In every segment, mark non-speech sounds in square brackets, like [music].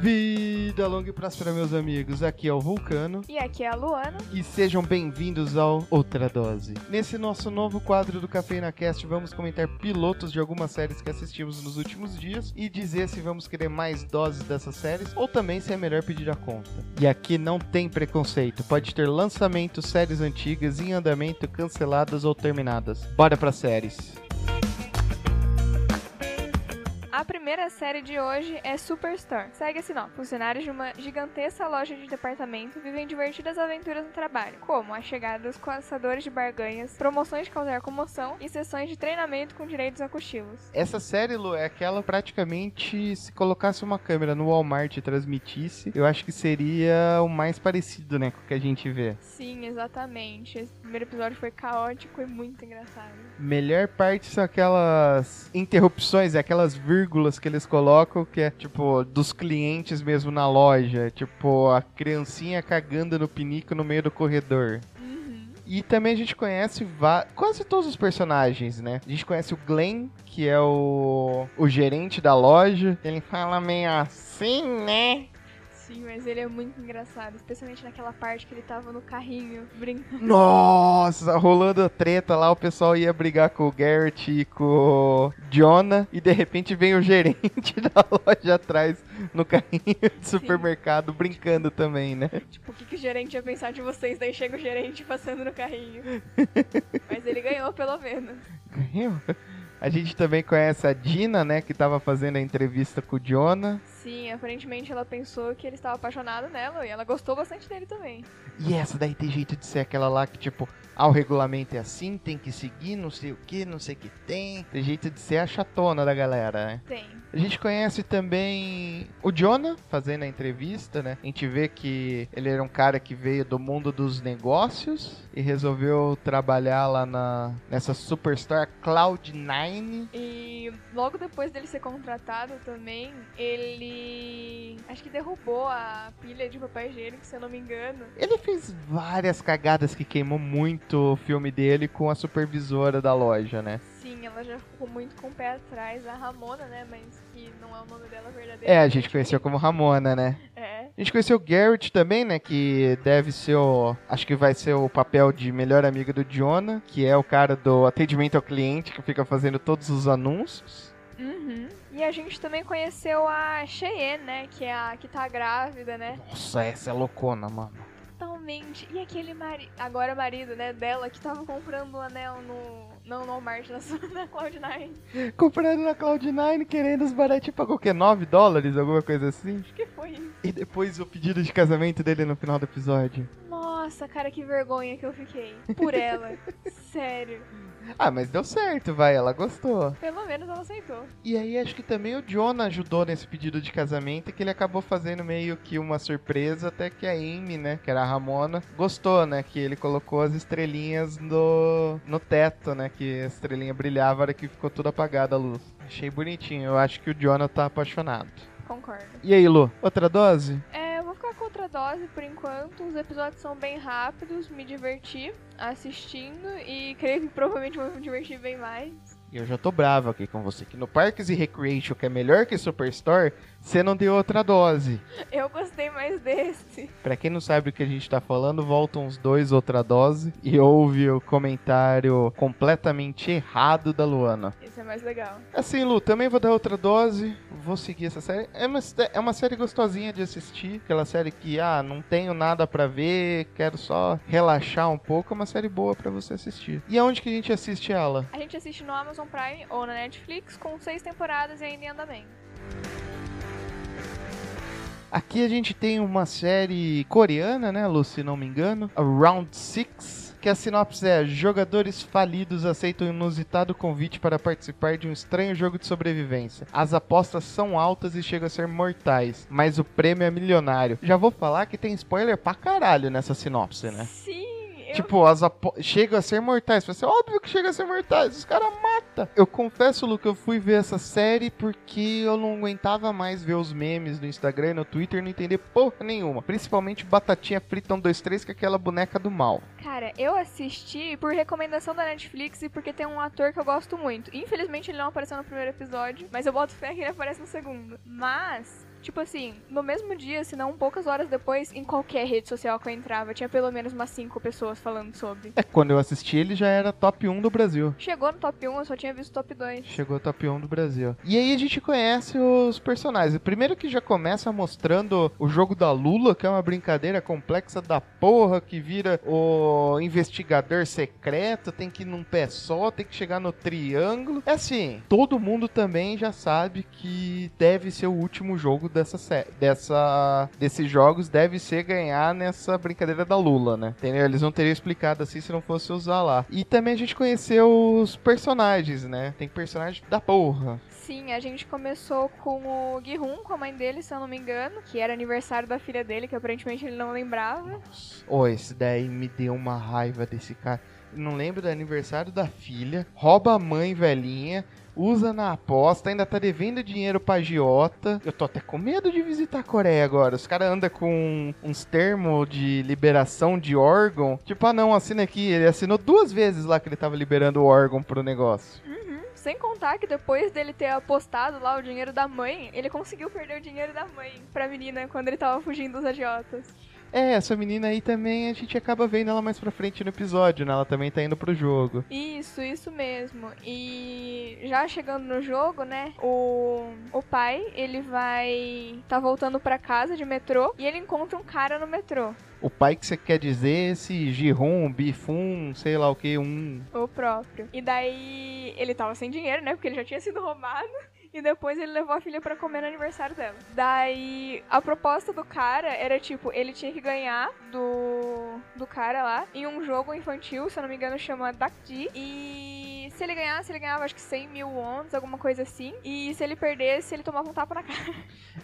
Vida longa e próspera, meus amigos. Aqui é o Vulcano. E aqui é a Luana. E sejam bem-vindos ao Outra Dose. Nesse nosso novo quadro do Cafeína Cast, vamos comentar pilotos de algumas séries que assistimos nos últimos dias e dizer se vamos querer mais doses dessas séries ou também se é melhor pedir a conta. E aqui não tem preconceito. Pode ter lançamento, séries antigas, em andamento, canceladas ou terminadas. Bora pra séries. A primeira série de hoje é Superstore. Segue assim, ó. Funcionários de uma gigantesca loja de departamento vivem divertidas aventuras no trabalho, como a chegada dos caçadores de barganhas, promoções de causar comoção e sessões de treinamento com direitos a cochilos. Essa série, Lu, é aquela praticamente se colocasse uma câmera no Walmart e transmitisse, eu acho que seria o mais parecido, né, com o que a gente vê. Sim, exatamente. Esse primeiro episódio foi caótico e muito engraçado. Melhor parte são aquelas interrupções, aquelas vírgulas que eles colocam, que é tipo dos clientes mesmo na loja, tipo a criancinha cagando no pinico no meio do corredor. Uhum. E também a gente conhece quase todos os personagens, né? A gente conhece o Glenn, que é o, o gerente da loja. Ele fala meio assim, né? Sim, mas ele é muito engraçado, especialmente naquela parte que ele tava no carrinho brincando. Nossa, rolando a treta lá, o pessoal ia brigar com o Garrett e com o Jonah. E de repente vem o gerente [laughs] da loja atrás no carrinho de supermercado brincando também, né? Tipo, o que, que o gerente ia pensar de vocês? Daí chega o gerente passando no carrinho. [laughs] Mas ele ganhou, pelo menos. Ganhou. A gente também conhece a Dina, né, que tava fazendo a entrevista com o Jonah. Sim, aparentemente ela pensou que ele estava apaixonado nela e ela gostou bastante dele também. E essa daí tem jeito de ser aquela lá que, tipo, ah, o regulamento é assim, tem que seguir, não sei o que, não sei o que tem. Tem jeito de ser a chatona da galera, né? Tem. A gente conhece também o Jonah fazendo a entrevista, né? A gente vê que ele era um cara que veio do mundo dos negócios e resolveu trabalhar lá na nessa superstar Cloud9. E logo depois dele ser contratado também, ele. Acho que derrubou a pilha de papel higiênico, se eu não me engano. Ele fez várias cagadas que queimou muito o filme dele com a supervisora da loja, né? Sim, ela já ficou muito com o pé atrás, a Ramona, né? Mas que não é o nome dela verdadeiro. É, a gente conheceu como Ramona, né? É. A gente conheceu o Garrett também, né? Que deve ser o. Acho que vai ser o papel de melhor amigo do Jonah, que é o cara do atendimento ao cliente que fica fazendo todos os anúncios. Uhum. E a gente também conheceu a Cheyenne, né? Que é a que tá grávida, né? Nossa, essa é loucona, mano. Totalmente. E aquele marido, agora marido, né, dela, que tava comprando um anel no. Não no Walmart, na, na Cloud9. Comprando na Cloud9, querendo os baratinhos, pagou o quê? 9 dólares, alguma coisa assim? Acho que foi isso. E depois o pedido de casamento dele no final do episódio. Nossa, cara, que vergonha que eu fiquei. Por ela. [laughs] Sério. Ah, mas deu certo, vai, ela gostou. Pelo menos ela aceitou. E aí acho que também o Jonah ajudou nesse pedido de casamento, que ele acabou fazendo meio que uma surpresa, até que a Amy, né, que era a Ramona, gostou, né, que ele colocou as estrelinhas no, no teto, né, que a estrelinha brilhava, a hora que ficou tudo apagada a luz. Achei bonitinho, eu acho que o Jonah tá apaixonado. Concordo. E aí, Lu, outra dose? É, por enquanto. Os episódios são bem rápidos, me diverti assistindo e creio que provavelmente vou me divertir bem mais. E eu já tô bravo aqui com você, que no Parks e Recreation, que é melhor que Superstore, você não deu outra dose. Eu gostei mais desse. Pra quem não sabe o que a gente tá falando, volta uns dois outra dose e ouve o comentário completamente errado da Luana. Esse é mais legal. Assim, Lu, também vou dar outra dose, vou seguir essa série. É uma, é uma série gostosinha de assistir, aquela série que, ah, não tenho nada pra ver, quero só relaxar um pouco, é uma série boa pra você assistir. E aonde que a gente assiste ela? A gente assiste no Amazon Prime ou na Netflix com seis temporadas e ainda em andamento. Aqui a gente tem uma série coreana, né, Lu, se não me engano, Round 6, que a sinopse é: jogadores falidos aceitam um inusitado convite para participar de um estranho jogo de sobrevivência. As apostas são altas e chegam a ser mortais, mas o prêmio é milionário. Já vou falar que tem spoiler pra caralho nessa sinopse, né? Sim, Tipo, as chega a ser mortais. Vai ser óbvio que chega a ser mortais. Os caras matam. Eu confesso, Lu, que eu fui ver essa série porque eu não aguentava mais ver os memes no Instagram e no Twitter e não entender porra nenhuma. Principalmente Batatinha Frita 1, 2, 3, que é aquela boneca do mal. Cara, eu assisti por recomendação da Netflix e porque tem um ator que eu gosto muito. Infelizmente ele não apareceu no primeiro episódio, mas eu boto fé que ele aparece no segundo. Mas, Tipo assim, no mesmo dia, se não poucas horas depois, em qualquer rede social que eu entrava, tinha pelo menos umas cinco pessoas falando sobre. É, quando eu assisti ele já era top 1 do Brasil. Chegou no top 1, eu só tinha visto top 2. Chegou top 1 do Brasil. E aí a gente conhece os personagens. Primeiro que já começa mostrando o jogo da Lula, que é uma brincadeira complexa da porra, que vira o investigador secreto, tem que ir num pé só, tem que chegar no triângulo. É assim, todo mundo também já sabe que deve ser o último jogo dessa dessa desses jogos deve ser ganhar nessa brincadeira da Lula, né? Entendeu? Eles não teriam explicado assim se não fosse usar lá. E também a gente conheceu os personagens, né? Tem personagem da porra. Sim, a gente começou com o Gihun, com a mãe dele, se eu não me engano, que era aniversário da filha dele, que aparentemente ele não lembrava. Ô, esse daí me deu uma raiva desse cara. Não lembro do aniversário da filha, rouba a mãe velhinha, usa na aposta, ainda tá devendo dinheiro pra agiota. Eu tô até com medo de visitar a Coreia agora. Os caras andam com uns termos de liberação de órgão. Tipo, ah não, assina aqui. Ele assinou duas vezes lá que ele tava liberando o órgão pro negócio. Uhum. Sem contar que depois dele ter apostado lá o dinheiro da mãe, ele conseguiu perder o dinheiro da mãe pra menina quando ele tava fugindo dos agiotas. É, essa menina aí também a gente acaba vendo ela mais pra frente no episódio, né? Ela também tá indo pro jogo. Isso, isso mesmo. E já chegando no jogo, né? O, o pai, ele vai tá voltando pra casa de metrô e ele encontra um cara no metrô. O pai que você quer dizer, esse Jihun, Bifun, sei lá o que, um. O próprio. E daí ele tava sem dinheiro, né? Porque ele já tinha sido roubado. E depois ele levou a filha pra comer no aniversário dela. Daí a proposta do cara era tipo, ele tinha que ganhar do, do cara lá em um jogo infantil, se eu não me engano, chama Dakji. E se ele ganhasse, ele ganhava acho que 100 mil wons, alguma coisa assim. E se ele perdesse, ele tomava um tapa na cara.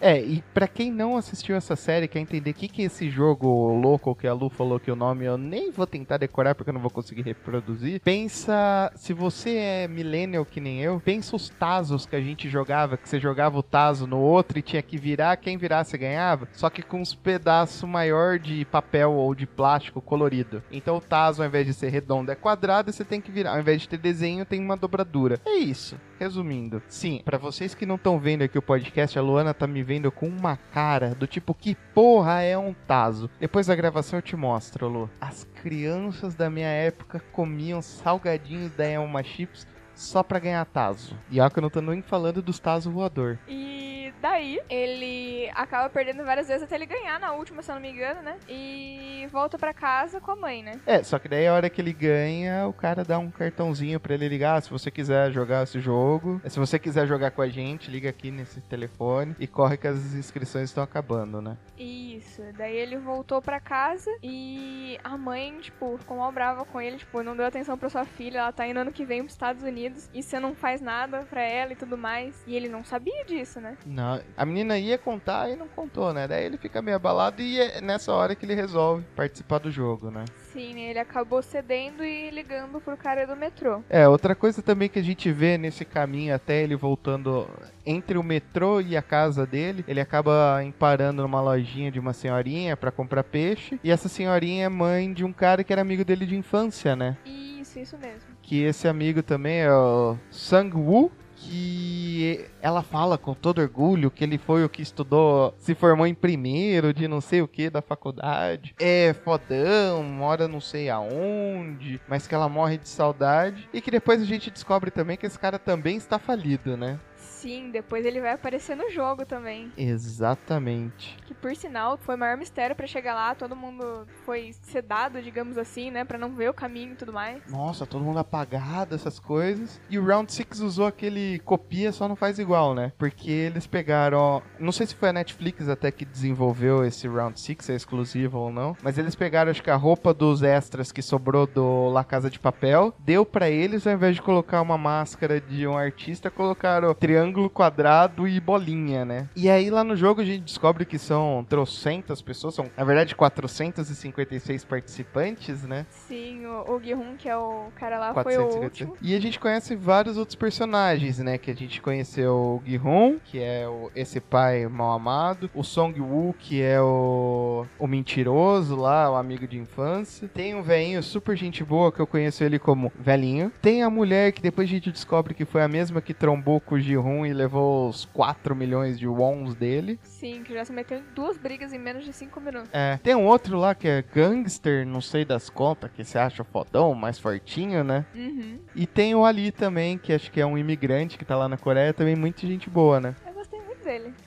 É, e pra quem não assistiu essa série, quer entender o que, que é esse jogo louco que a Lu falou que o nome eu nem vou tentar decorar porque eu não vou conseguir reproduzir. Pensa, se você é millennial que nem eu, pensa os Tazos que a gente jogava, que você jogava o Tazo no outro e tinha que virar, quem virasse ganhava, só que com uns pedaços maior de papel ou de plástico colorido. Então o Tazo, ao invés de ser redondo, é quadrado e você tem que virar. Ao invés de ter desenho, tem uma dobradura. É isso. Resumindo, sim, pra vocês que não estão vendo aqui o podcast, a Luana tá me vendo com uma cara do tipo que porra é um taso. Depois da gravação eu te mostro, Lu. As crianças da minha época comiam salgadinhos da Elma Chips só pra ganhar taso. E ó que eu não tô nem falando dos taso voador. E daí ele acaba perdendo várias vezes até ele ganhar na última, se eu não me engano, né? E volta pra casa com a mãe, né? É, só que daí a hora que ele ganha, o cara dá um cartãozinho pra ele ligar. "Ah, Se você quiser jogar esse jogo, se você quiser jogar com a gente, liga aqui nesse telefone e corre que as inscrições estão acabando, né? Isso. Daí ele voltou pra casa e a mãe, tipo, ficou mal brava com ele, tipo, não deu atenção pra sua filha, ela tá indo ano que vem pros Estados Unidos e você não faz nada pra ela e tudo mais. E ele não sabia disso, né? Não, a menina ia contar e não contou, né? Daí ele fica meio abalado e é nessa hora que ele resolve participar do jogo, né? Sim, ele acabou cedendo e ligando pro cara do metrô. É, outra coisa também que a gente vê nesse caminho até ele voltando entre o metrô e a casa dele, ele acaba parando numa lojinha de uma senhorinha pra comprar peixe, e essa senhorinha é mãe de um cara que era amigo dele de infância, né? Isso, isso mesmo. Que esse amigo também é o Sang-woo, que ela fala com todo orgulho que ele foi o que estudou, se formou em primeiro de não sei o que da faculdade. É fodão, mora não sei aonde, mas que ela morre de saudade. E que depois a gente descobre também que esse cara também está falido, né? Sim, depois ele vai aparecer no jogo também. Exatamente. Que por sinal foi o maior mistério pra chegar lá, todo mundo foi sedado, digamos assim, né, Pra não ver o caminho e tudo mais. Nossa, todo mundo apagado, essas coisas. E o Round 6 usou aquele copia, só não faz igual, né? Porque eles pegaram. Não sei se foi a Netflix até que desenvolveu esse Round 6, se é exclusivo ou não. Mas eles pegaram, acho que a roupa dos extras que sobrou do La Casa de Papel, deu pra eles, ao invés de colocar uma máscara de um artista, colocaram triângulo, quadrado e bolinha, né? E aí lá no jogo a gente descobre que são trocentas pessoas, são na verdade 456 participantes, né? Sim, o, o Gihun, que é o cara lá, foi o 456. último. E a gente conhece vários outros personagens, né? Que a gente conheceu o Gihun, que é o, esse pai mal amado. O Song Woo, que é o, o mentiroso lá, o amigo de infância. Tem um velhinho super gente boa, que eu conheço ele como velhinho. Tem a mulher, que depois a gente descobre que foi a mesma que trombou com o Gihun um e levou os 4 milhões de wons dele. Sim, que já se meteu em duas brigas em menos de 5 minutos. É, tem um outro lá que é gangster, não sei das contas, que você acha fodão, mais fortinho, né? Uhum. E tem o Ali também, que acho que é um imigrante que tá lá na Coreia, também muita gente boa, né? Muito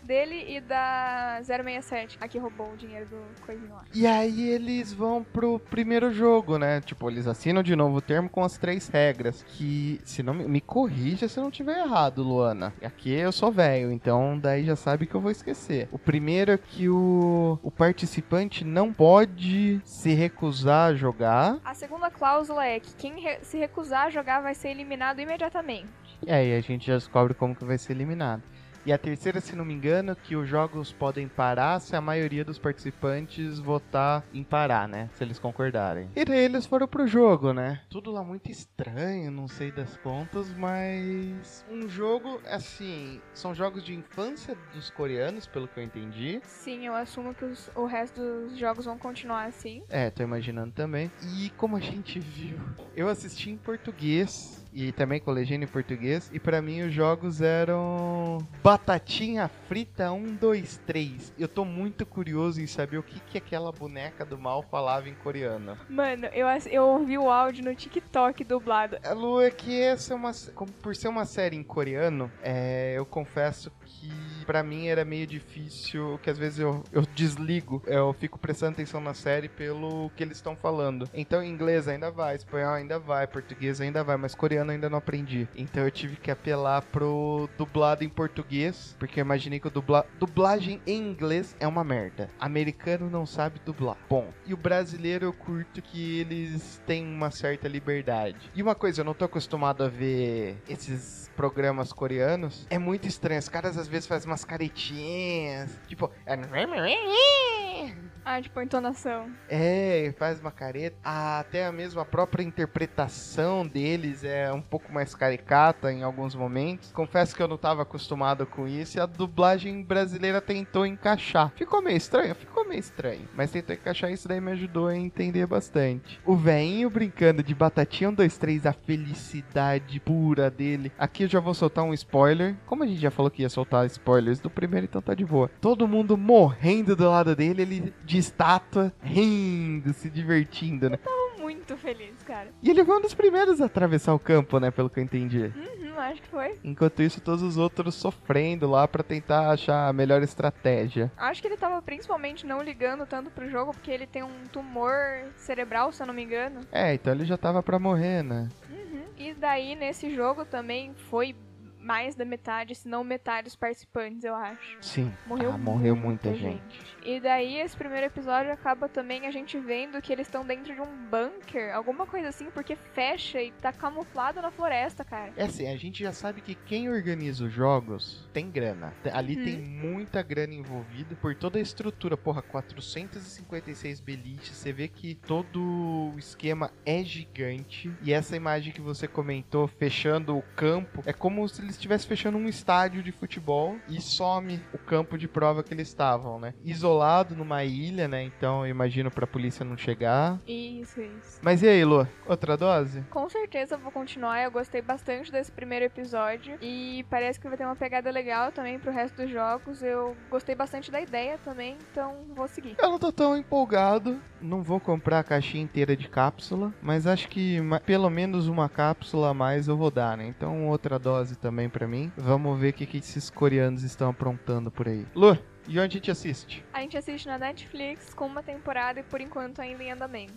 dele. E da 067, a que roubou o dinheiro do coisinho lá. E aí eles vão pro primeiro jogo, né? Tipo, eles assinam de novo o termo com as três regras. Que, se não me, me corrija se eu não tiver errado, Luana. Aqui eu sou velho, então daí já sabe que eu vou esquecer. O primeiro é que o, o participante não pode se recusar a jogar. A segunda cláusula é que quem re- se recusar a jogar vai ser eliminado imediatamente. E aí a gente já descobre como que vai ser eliminado. E a terceira, se não me engano, que os jogos podem parar se a maioria dos participantes votar em parar, né? Se eles concordarem. E daí eles foram pro jogo, né? Tudo lá muito estranho, não sei das contas, mas. Um jogo, assim. São jogos de infância dos coreanos, pelo que eu entendi. Sim, eu assumo que os- o resto dos jogos vão continuar assim. É, tô imaginando também. E como a gente viu, eu assisti em português e também com legenda em português. E pra mim os jogos eram Batatinha Frita 1, 2, 3. Eu tô muito curioso em saber o que, que aquela boneca do mal falava em coreano. Mano, eu, eu ouvi o áudio no TikTok dublado. A Lu, é que essa é uma. Por ser uma série em coreano, é, eu confesso que pra mim era meio difícil, que às vezes eu, eu desligo, eu fico prestando atenção na série pelo que eles estão falando. Então inglês ainda vai, espanhol ainda vai, português ainda vai, mas coreano ainda não aprendi. Então eu tive que apelar pro dublado em português, porque eu imaginei que o dubla... dublagem em inglês é uma merda. Americano não sabe dublar. Bom, e o brasileiro eu curto que eles têm uma certa liberdade. E uma coisa, eu não tô acostumado a ver esses programas coreanos. É muito estranho. Os caras às vezes fazem umas caretinhas. Tipo. Ah, tipo, entonação. É, faz uma careta. Ah, até a mesma própria interpretação deles é um pouco mais caricata em alguns momentos. Confesso que eu não estava acostumado com isso e a dublagem brasileira tentou encaixar. Ficou meio estranho? Ficou meio estranho. Mas tentou encaixar isso daí me ajudou a entender bastante. O veinho brincando de batatinha 1, 2, 3, a felicidade pura dele. Aqui eu já vou soltar um spoiler. Como a gente já falou que ia soltar spoilers do primeiro, então tá de boa. Todo mundo morrendo do lado dele, ele de estátua, rindo, se divertindo, né? Tô muito feliz, cara. E ele foi um dos primeiros a atravessar o campo, né? Pelo que eu entendi. Uhum, acho que foi. Enquanto isso, todos os outros sofrendo lá pra tentar achar a melhor estratégia. Acho que ele tava principalmente não ligando tanto pro jogo, porque ele tem um tumor cerebral, se eu não me engano. É, então ele já tava pra morrer, né? Uhum. E daí, nesse jogo também foi mais da metade, se não metade dos participantes, eu acho. Sim. Morreu, ah, morreu muita gente. E daí, esse primeiro episódio acaba também a gente vendo que eles estão dentro de um bunker, alguma coisa assim, porque fecha e tá camuflado na floresta, cara. É assim, a gente já sabe que quem organiza os jogos tem grana. Ali Uhum. tem muita grana envolvida por toda a estrutura. Porra, 456 beliches. Você vê que todo o esquema é gigante. E essa imagem que você comentou, fechando o campo, é como se eles estivessem fechando um estádio de futebol e some o campo de prova que eles estavam, né? Isolado numa ilha, né? Então eu imagino pra polícia não chegar. Isso, isso. Mas e aí, Lu? Outra dose? Com certeza vou continuar, eu gostei bastante desse primeiro episódio e parece que vai ter uma pegada legal também pro resto dos jogos. Eu gostei bastante da ideia também, então vou seguir. Eu não tô tão empolgado. Não vou comprar a caixinha inteira de cápsula. Mas acho que pelo menos uma cápsula a mais eu vou dar, né? Então outra dose também pra mim. Vamos ver o que, que esses coreanos estão aprontando por aí. Lu, e onde a gente assiste? A gente assiste na Netflix com uma temporada e por enquanto ainda em andamento.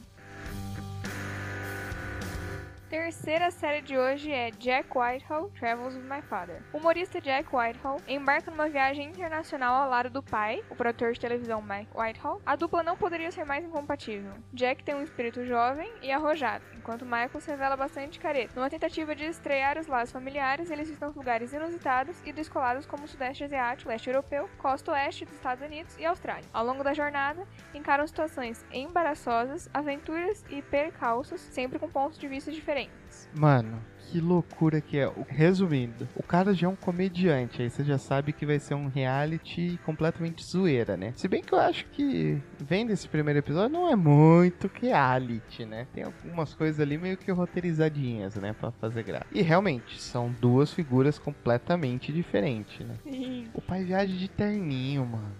Terceira série de hoje é Jack Whitehall Travels with My Father. O humorista Jack Whitehall embarca numa viagem internacional ao lado do pai, o produtor de televisão Mike Whitehall. A dupla não poderia ser mais incompatível. Jack tem um espírito jovem e arrojado, enquanto Michael se revela bastante careta. Numa tentativa de estrear os laços familiares, eles visitam lugares inusitados e descolados como o Sudeste Asiático, Leste Europeu, Costa Oeste dos Estados Unidos e Austrália. Ao longo da jornada, encaram situações embaraçosas, aventuras e percalços, sempre com pontos de vista diferentes. Diferentes. Mano, que loucura que é. Resumindo, o cara já é um comediante, aí você já sabe que vai ser um reality completamente zoeira, né? Se bem que eu acho que, vendo esse primeiro episódio, não é muito reality, né? Tem algumas coisas ali meio que roteirizadinhas, né? Pra fazer graça. E realmente, são duas figuras completamente diferentes, né? Sim. O pai viaja de terninho, mano.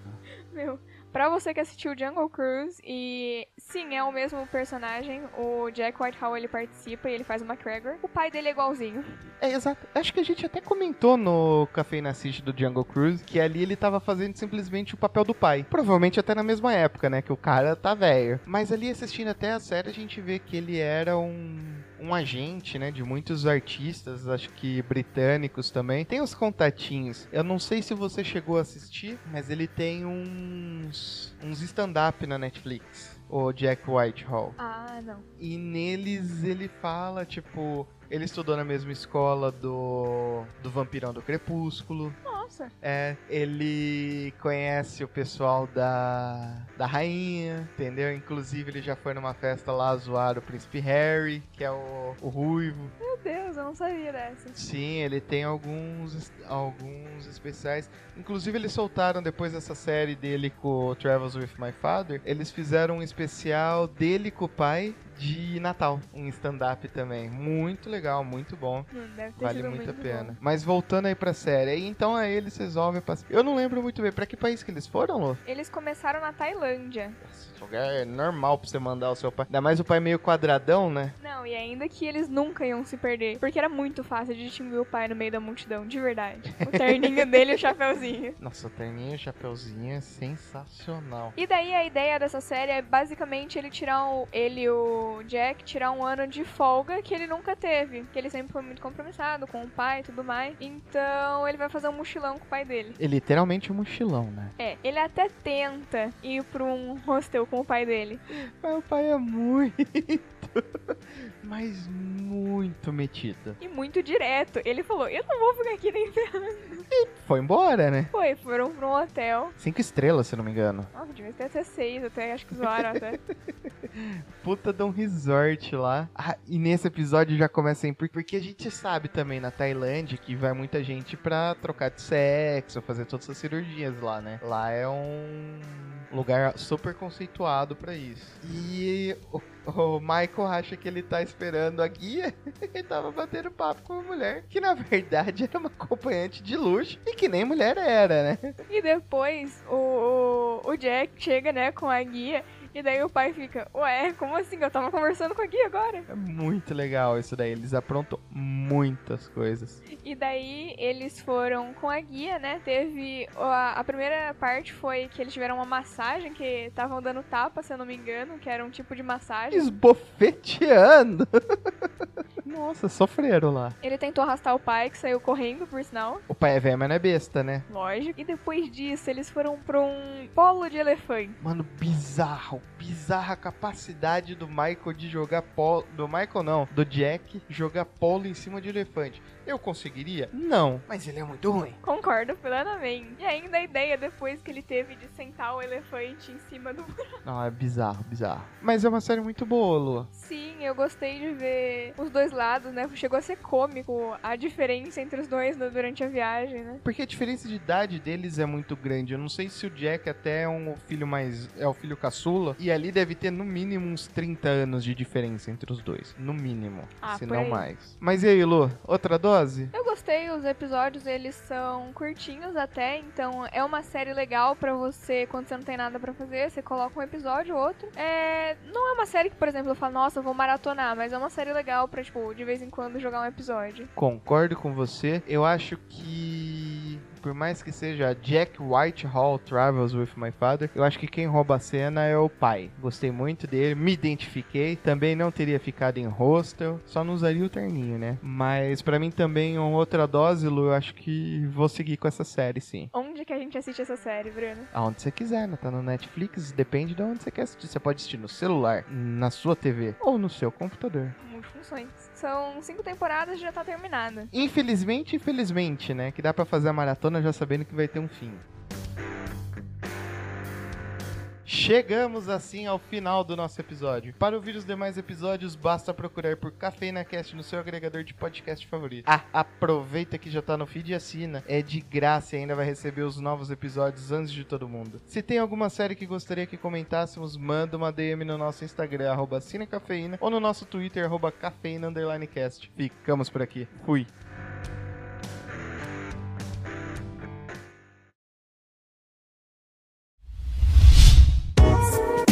Meu, pra você que assistiu Jungle Cruise, e sim, é o mesmo personagem, o Jack Whitehall ele participa e ele faz o McGregor. O pai dele é igualzinho. É, exato. Acho que a gente até comentou no Café City do Jungle Cruise que ali ele tava fazendo simplesmente o papel do pai. Provavelmente até na mesma época, né? Que o cara tá velho. Mas ali assistindo até a série, a gente vê que ele era um, um agente, né? De muitos artistas, acho que britânicos também. Tem os contatinhos. Eu não sei se você chegou a assistir, mas ele tem uns, uns stand-up na Netflix. O Jack Whitehall. Ah, não. E neles ele fala, tipo, ele estudou na mesma escola do do Vampirão do Crepúsculo. É, ele conhece o pessoal da da rainha, entendeu? Inclusive ele já foi numa festa lá zoar o príncipe Harry, que é o, o ruivo. Meu Deus, eu não sabia dessa. Sim, ele tem alguns alguns especiais. Inclusive eles soltaram depois dessa série dele com Travels with My Father, eles fizeram um especial dele com o pai de Natal, um stand-up também. Muito legal, muito bom. Hum, Deve ter Vale sido muito a bom. pena. Mas voltando aí pra série, aí então aí eles resolvem passar. Eu não lembro muito bem, pra que país que eles foram, Lô? Eles começaram na Tailândia. Esse lugar é normal pra você mandar o seu pai. Ainda mais o pai meio quadradão, né? Não, e ainda que eles nunca iam se perder. Porque era muito fácil de distinguir o pai no meio da multidão, de verdade. O terninho [laughs] dele e o chapeuzinho. Nossa, o terninho e o chapeuzinho é sensacional. E daí a ideia dessa série é basicamente ele tirar o, ele e o Jack tirar um ano de folga que ele nunca teve, que ele sempre foi muito compromissado com o pai e tudo mais. Então ele vai fazer um mochilão com o pai dele. É literalmente um mochilão, né? É, ele até tenta ir pra um hostel com o pai dele. Mas o pai é muito. [laughs] Mas muito metido. E muito direto. Ele falou: Eu não vou ficar aqui nem ferrando. Foi embora, né? Foi, foram pra um hotel. Cinco estrelas, se não me engano. Nossa, devia ter até seis, até acho que zoaram até. [laughs] Puta de um resort lá. Ah, e nesse episódio já começa em. Porque a gente sabe também na Tailândia que vai muita gente pra trocar de sexo, fazer todas essas cirurgias lá, né? Lá é um lugar super conceituado pra isso. E o, o Michael acha que ele tá esperando a guia [laughs] e tava batendo papo com uma mulher que na verdade [laughs] era uma acompanhante de luxo e que nem mulher era, né? E depois o, o, o Jack chega, né, com a guia. E daí o pai fica, ué, como assim? Eu tava conversando com a guia agora. É muito legal isso daí. Eles aprontam muitas coisas. E daí eles foram com a guia, né? Teve. A, a primeira parte foi que eles tiveram uma massagem, que estavam dando tapa, se eu não me engano, que era um tipo de massagem. Esbofeteando. [laughs] Nossa, sofreram lá. Ele tentou arrastar o pai, que saiu correndo, por sinal. O pai é velho, mas não é besta, né? Lógico. E depois disso, eles foram pra um polo de elefante. Mano, bizarro. Bizarra a capacidade do Michael de jogar polo. Do Michael não, do Jack jogar polo em cima de elefante. Eu conseguiria? Não. Mas ele é muito ruim. Concordo plenamente. E ainda a ideia depois que ele teve de sentar o elefante em cima do. Não, [laughs] é bizarro, bizarro. Mas é uma série muito boa, Lu. Sim, eu gostei de ver os dois lados, né? Chegou a ser cômico a diferença entre os dois né, durante a viagem, né? Porque a diferença de idade deles é muito grande. Eu não sei se o Jack até é um filho mais. é o filho caçula. E ali deve ter no mínimo uns 30 anos de diferença entre os dois. No mínimo. Ah, se não aí. mais. Mas e aí, Lu? Outra dose? Eu gostei, os episódios eles são curtinhos até, então é uma série legal pra você quando você não tem nada pra fazer, você coloca um episódio ou outro. É, não é uma série que, por exemplo, eu falo, nossa, eu vou maratonar, mas é uma série legal pra, tipo, de vez em quando jogar um episódio. Concordo com você. Eu acho que. Por mais que seja Jack Whitehall Travels with My Father, eu acho que quem rouba a cena é o pai. Gostei muito dele, me identifiquei. Também não teria ficado em hostel, só não usaria o terninho, né? Mas pra mim também, uma outra dose, Lu, eu acho que vou seguir com essa série, sim. Onde que a gente assiste essa série, Bruno? Aonde você quiser, né? Tá no Netflix, depende de onde você quer assistir. Você pode assistir no celular, na sua TV ou no seu computador. Multifunções. São cinco temporadas e já tá terminada. Infelizmente, infelizmente, né? Que dá pra fazer a maratona já sabendo que vai ter um fim. Chegamos assim ao final do nosso episódio. Para ouvir os demais episódios, basta procurar por Cafeína Cast no seu agregador de podcast favorito. Ah, aproveita que já tá no feed e assina. É de graça e ainda vai receber os novos episódios antes de todo mundo. Se tem alguma série que gostaria que comentássemos, manda uma DM no nosso Instagram, arroba Cinecafeína, ou no nosso Twitter, arroba Cafeína. Ficamos por aqui. Fui.